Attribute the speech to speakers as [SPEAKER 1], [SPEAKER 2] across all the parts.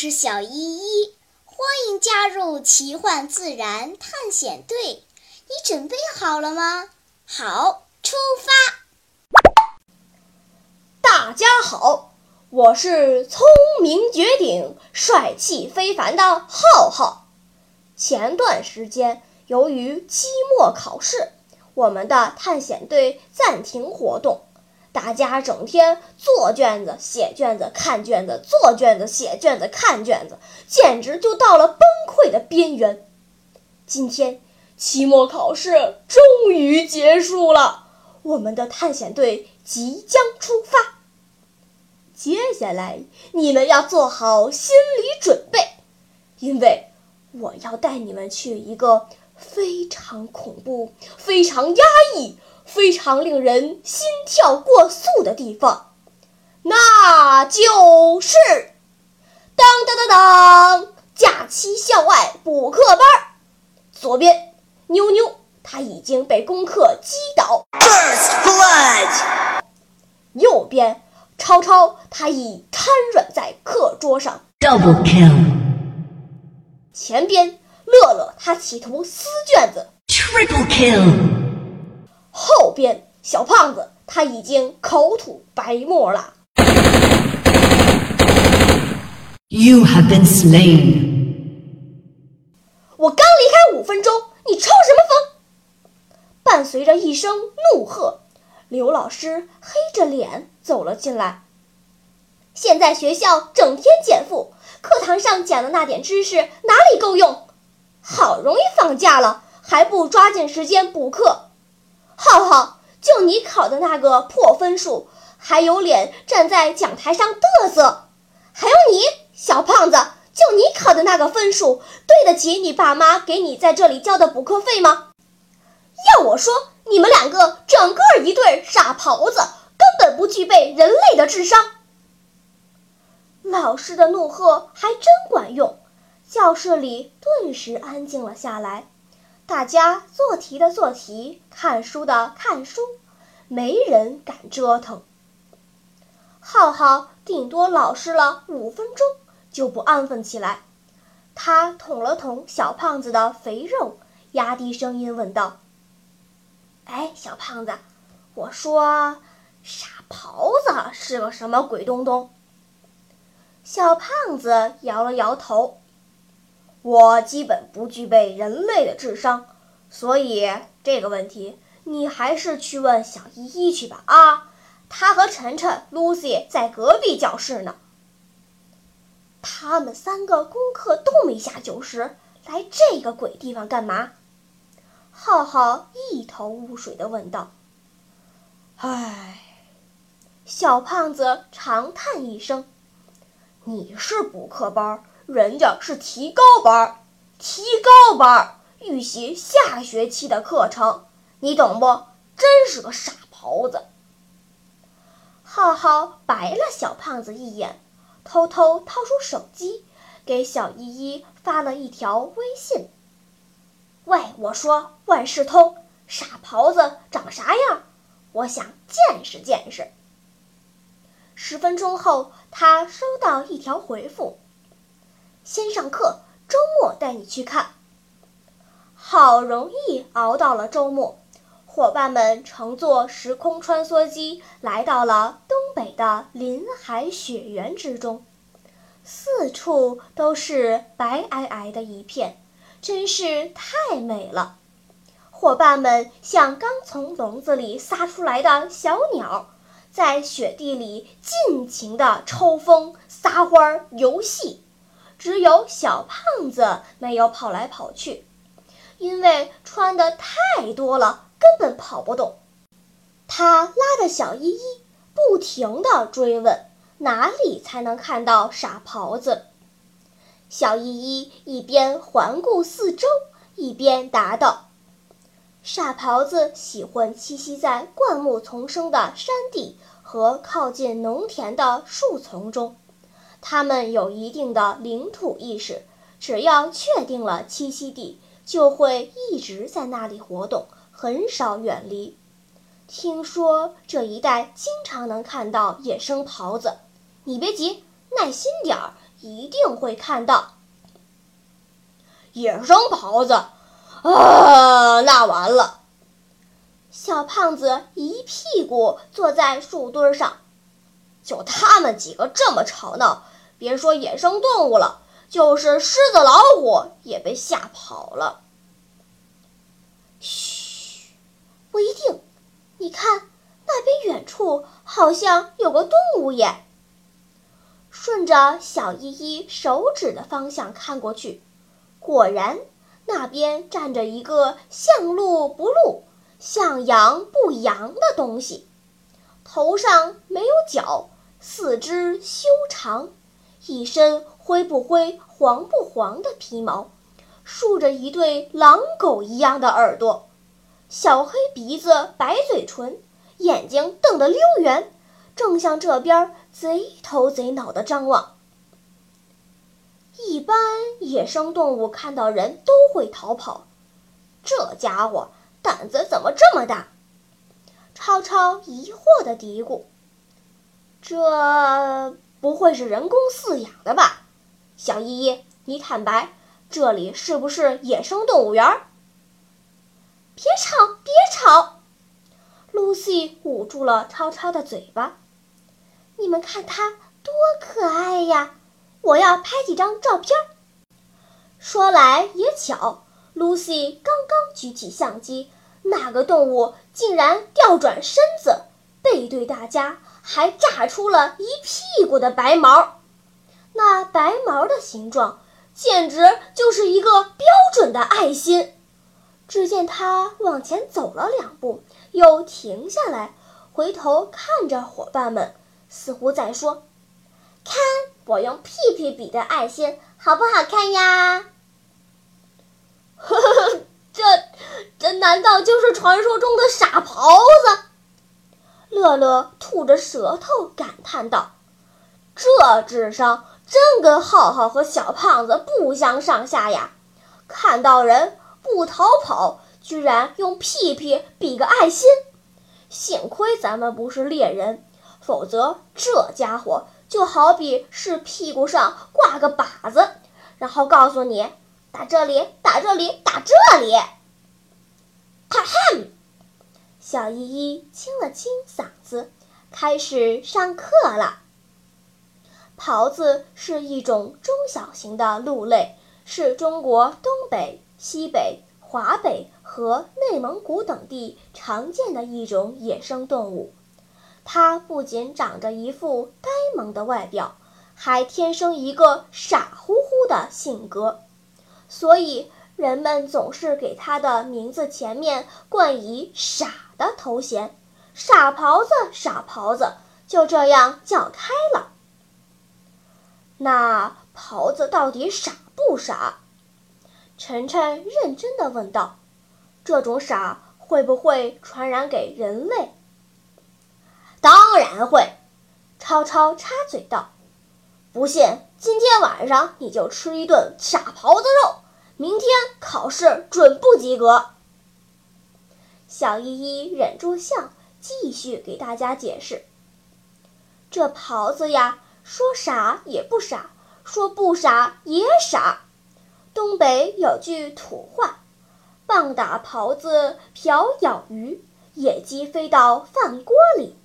[SPEAKER 1] 是小依依，欢迎加入奇幻自然探险队。你准备好了吗？好，出发！
[SPEAKER 2] 大家好，我是聪明绝顶、帅气非凡的浩浩。前段时间，由于期末考试，我们的探险队暂停活动。大家整天做卷子、写卷子、看卷子、做卷子、写卷子、看卷子，简直就到了崩溃的边缘。今天期末考试终于结束了，我们的探险队即将出发。接下来你们要做好心理准备，因为我要带你们去一个非常恐怖、非常压抑。非常令人心跳过速的地方，那就是当当当当假期校外补课班。左边，妞妞她已经被功课击倒。
[SPEAKER 3] First blood。
[SPEAKER 2] 右边，超超他已瘫软在课桌上。
[SPEAKER 3] Double kill。
[SPEAKER 2] 前边，乐乐他企图撕卷子。
[SPEAKER 3] Triple kill。
[SPEAKER 2] 后边小胖子他已经口吐白沫了。
[SPEAKER 3] You have been slain。
[SPEAKER 2] 我刚离开五分钟，你抽什么风？伴随着一声怒喝，刘老师黑着脸走了进来。现在学校整天减负，课堂上讲的那点知识哪里够用？好容易放假了，还不抓紧时间补课？浩浩，就你考的那个破分数，还有脸站在讲台上嘚瑟？还有你，小胖子，就你考的那个分数，对得起你爸妈给你在这里交的补课费吗？要我说，你们两个整个一对傻狍子，根本不具备人类的智商。老师的怒喝还真管用，教室里顿时安静了下来。大家做题的做题，看书的看书，没人敢折腾。浩浩顶多老实了五分钟，就不安分起来。他捅了捅小胖子的肥肉，压低声音问道：“哎，小胖子，我说，傻狍子是个什么鬼东东？”小胖子摇了摇头。我基本不具备人类的智商，所以这个问题你还是去问小依依去吧。啊，她和晨晨、Lucy 在隔壁教室呢。他们三个功课都没下九十，来这个鬼地方干嘛？浩浩一头雾水地问道。唉，小胖子长叹一声：“你是补课班。”人家是提高班，提高班预习下学期的课程，你懂不？真是个傻狍子。浩浩白了小胖子一眼，偷偷掏出手机，给小依依发了一条微信：“喂，我说万事通，傻狍子长啥样？我想见识见识。”十分钟后，他收到一条回复。先上课，周末带你去看。好容易熬到了周末，伙伴们乘坐时空穿梭机来到了东北的林海雪原之中，四处都是白皑皑的一片，真是太美了。伙伴们像刚从笼子里撒出来的小鸟，在雪地里尽情地抽风、撒欢儿、游戏。只有小胖子没有跑来跑去，因为穿的太多了，根本跑不动。他拉着小依依，不停地追问哪里才能看到傻狍子。小依依一边环顾四周，一边答道：“傻狍子喜欢栖息在灌木丛生的山地和靠近农田的树丛中。”它们有一定的领土意识，只要确定了栖息地，就会一直在那里活动，很少远离。听说这一带经常能看到野生狍子，你别急，耐心点儿，一定会看到。野生狍子，啊，那完了！小胖子一屁股坐在树墩上，就他们几个这么吵闹，别说野生动物了，就是狮子、老虎也被吓跑了。嘘，不一定，你看那边远处好像有个动物耶。顺着小依依手指的方向看过去。果然，那边站着一个像鹿不鹿、像羊不羊的东西，头上没有角，四肢修长，一身灰不灰、黄不黄的皮毛，竖着一对狼狗一样的耳朵，小黑鼻子、白嘴唇，眼睛瞪得溜圆，正向这边贼头贼脑地张望。一般野生动物看到人都会逃跑，这家伙胆子怎么这么大？超超疑惑地嘀咕：“这不会是人工饲养的吧？”小依依，你坦白，这里是不是野生动物园？别吵，别吵！Lucy 捂住了超超的嘴巴。你们看它多可爱呀！我要拍几张照片。说来也巧，Lucy 刚刚举起相机，那个动物竟然调转身子，背对大家，还炸出了一屁股的白毛。那白毛的形状简直就是一个标准的爱心。只见他往前走了两步，又停下来，回头看着伙伴们，似乎在说：“看。”我用屁屁比的爱心好不好看呀？呵呵，这这难道就是传说中的傻狍子？乐乐吐着舌头感叹道：“这智商真跟浩浩和小胖子不相上下呀！看到人不逃跑，居然用屁屁比个爱心。幸亏咱们不是猎人，否则这家伙……”就好比是屁股上挂个靶子，然后告诉你打这里，打这里，打这里。哈哈，小依依清了清嗓子，开始上课了。狍子是一种中小型的鹿类，是中国东北、西北、华北和内蒙古等地常见的一种野生动物。它不仅长着一副呆萌的外表，还天生一个傻乎乎的性格，所以人们总是给他的名字前面冠以“傻”的头衔，“傻狍子”“傻狍子”就这样叫开了。那狍子到底傻不傻？晨晨认真地问道：“这种傻会不会传染给人类？”当然会，超超插嘴道：“不信，今天晚上你就吃一顿傻狍子肉，明天考试准不及格。”小依依忍住笑，继续给大家解释：“这狍子呀，说傻也不傻，说不傻也傻。东北有句土话：‘棒打狍子，瓢舀鱼，野鸡飞到饭锅里。’”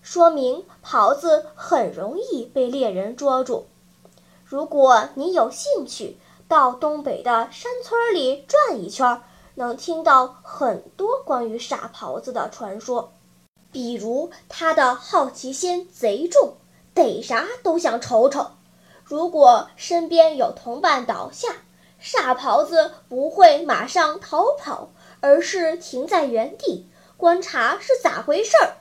[SPEAKER 2] 说明狍子很容易被猎人捉住。如果你有兴趣，到东北的山村里转一圈，能听到很多关于傻狍子的传说。比如，它的好奇心贼重，逮啥都想瞅瞅。如果身边有同伴倒下，傻狍子不会马上逃跑，而是停在原地观察是咋回事儿。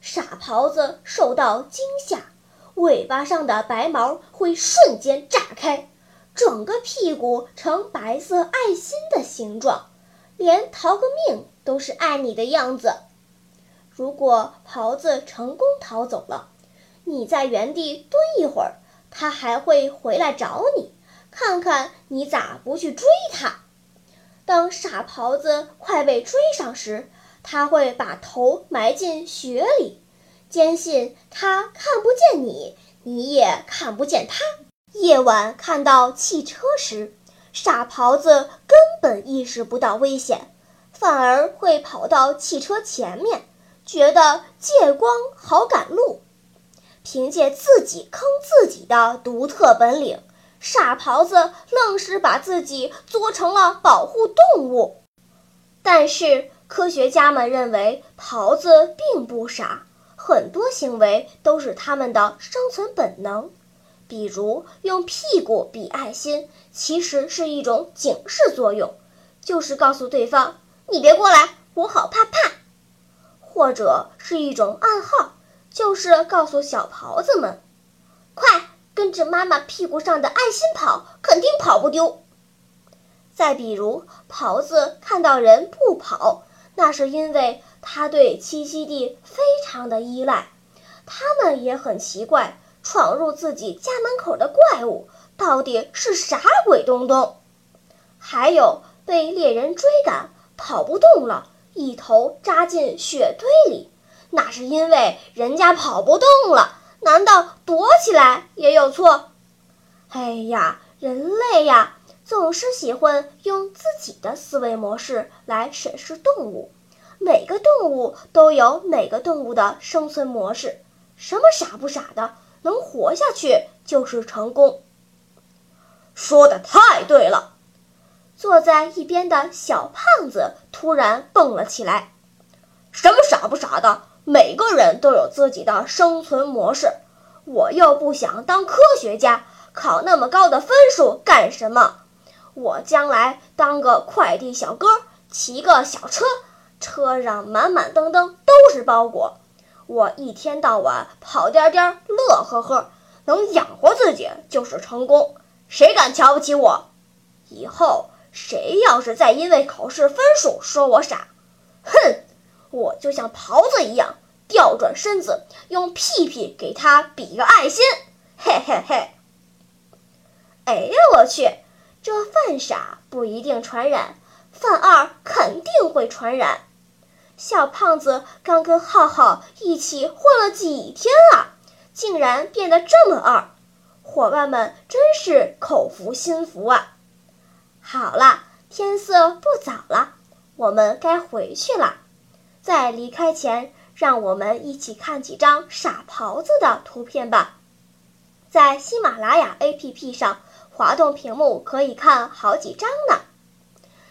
[SPEAKER 2] 傻狍子受到惊吓，尾巴上的白毛会瞬间炸开，整个屁股呈白色爱心的形状，连逃个命都是爱你的样子。如果狍子成功逃走了，你在原地蹲一会儿，它还会回来找你，看看你咋不去追它。当傻狍子快被追上时，他会把头埋进雪里，坚信他看不见你，你也看不见他。夜晚看到汽车时，傻狍子根本意识不到危险，反而会跑到汽车前面，觉得借光好赶路。凭借自己坑自己的独特本领，傻狍子愣是把自己做成了保护动物。但是科学家们认为，狍子并不傻，很多行为都是它们的生存本能。比如用屁股比爱心，其实是一种警示作用，就是告诉对方你别过来，我好怕怕；或者是一种暗号，就是告诉小狍子们，快跟着妈妈屁股上的爱心跑，肯定跑不丢。再比如，狍子看到人不跑，那是因为它对栖息地非常的依赖，它们也很奇怪。闯入自己家门口的怪物到底是啥鬼东东？还有被猎人追赶跑不动了，一头扎进雪堆里，那是因为人家跑不动了。难道躲起来也有错？哎呀，人类呀，总是喜欢用自己的思维模式来审视动物。每个动物都有每个动物的生存模式，什么傻不傻的？能活下去就是成功。说的太对了！坐在一边的小胖子突然蹦了起来：“什么傻不傻的？每个人都有自己的生存模式。我又不想当科学家，考那么高的分数干什么？我将来当个快递小哥，骑个小车，车上满满登登都是包裹。”我一天到晚跑颠颠，乐呵呵，能养活自己就是成功。谁敢瞧不起我？以后谁要是再因为考试分数说我傻，哼，我就像狍子一样调转身子，用屁屁给他比个爱心。嘿嘿嘿！哎呀，我去，这犯傻不一定传染，犯二肯定会传染。小胖子刚跟浩浩一起混了几天了，竟然变得这么二，伙伴们真是口服心服啊！好了，天色不早了，我们该回去了。在离开前，让我们一起看几张傻狍子的图片吧。在喜马拉雅 APP 上滑动屏幕，可以看好几张呢。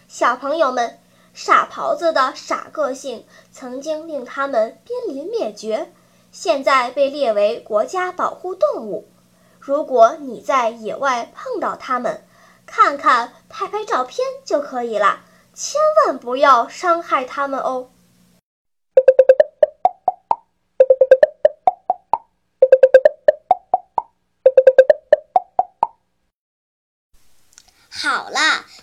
[SPEAKER 2] 小朋友们。傻狍子的傻个性曾经令它们濒临灭绝，现在被列为国家保护动物。如果你在野外碰到它们，看看、拍拍照片就可以了，千万不要伤害它们哦。
[SPEAKER 1] 好了，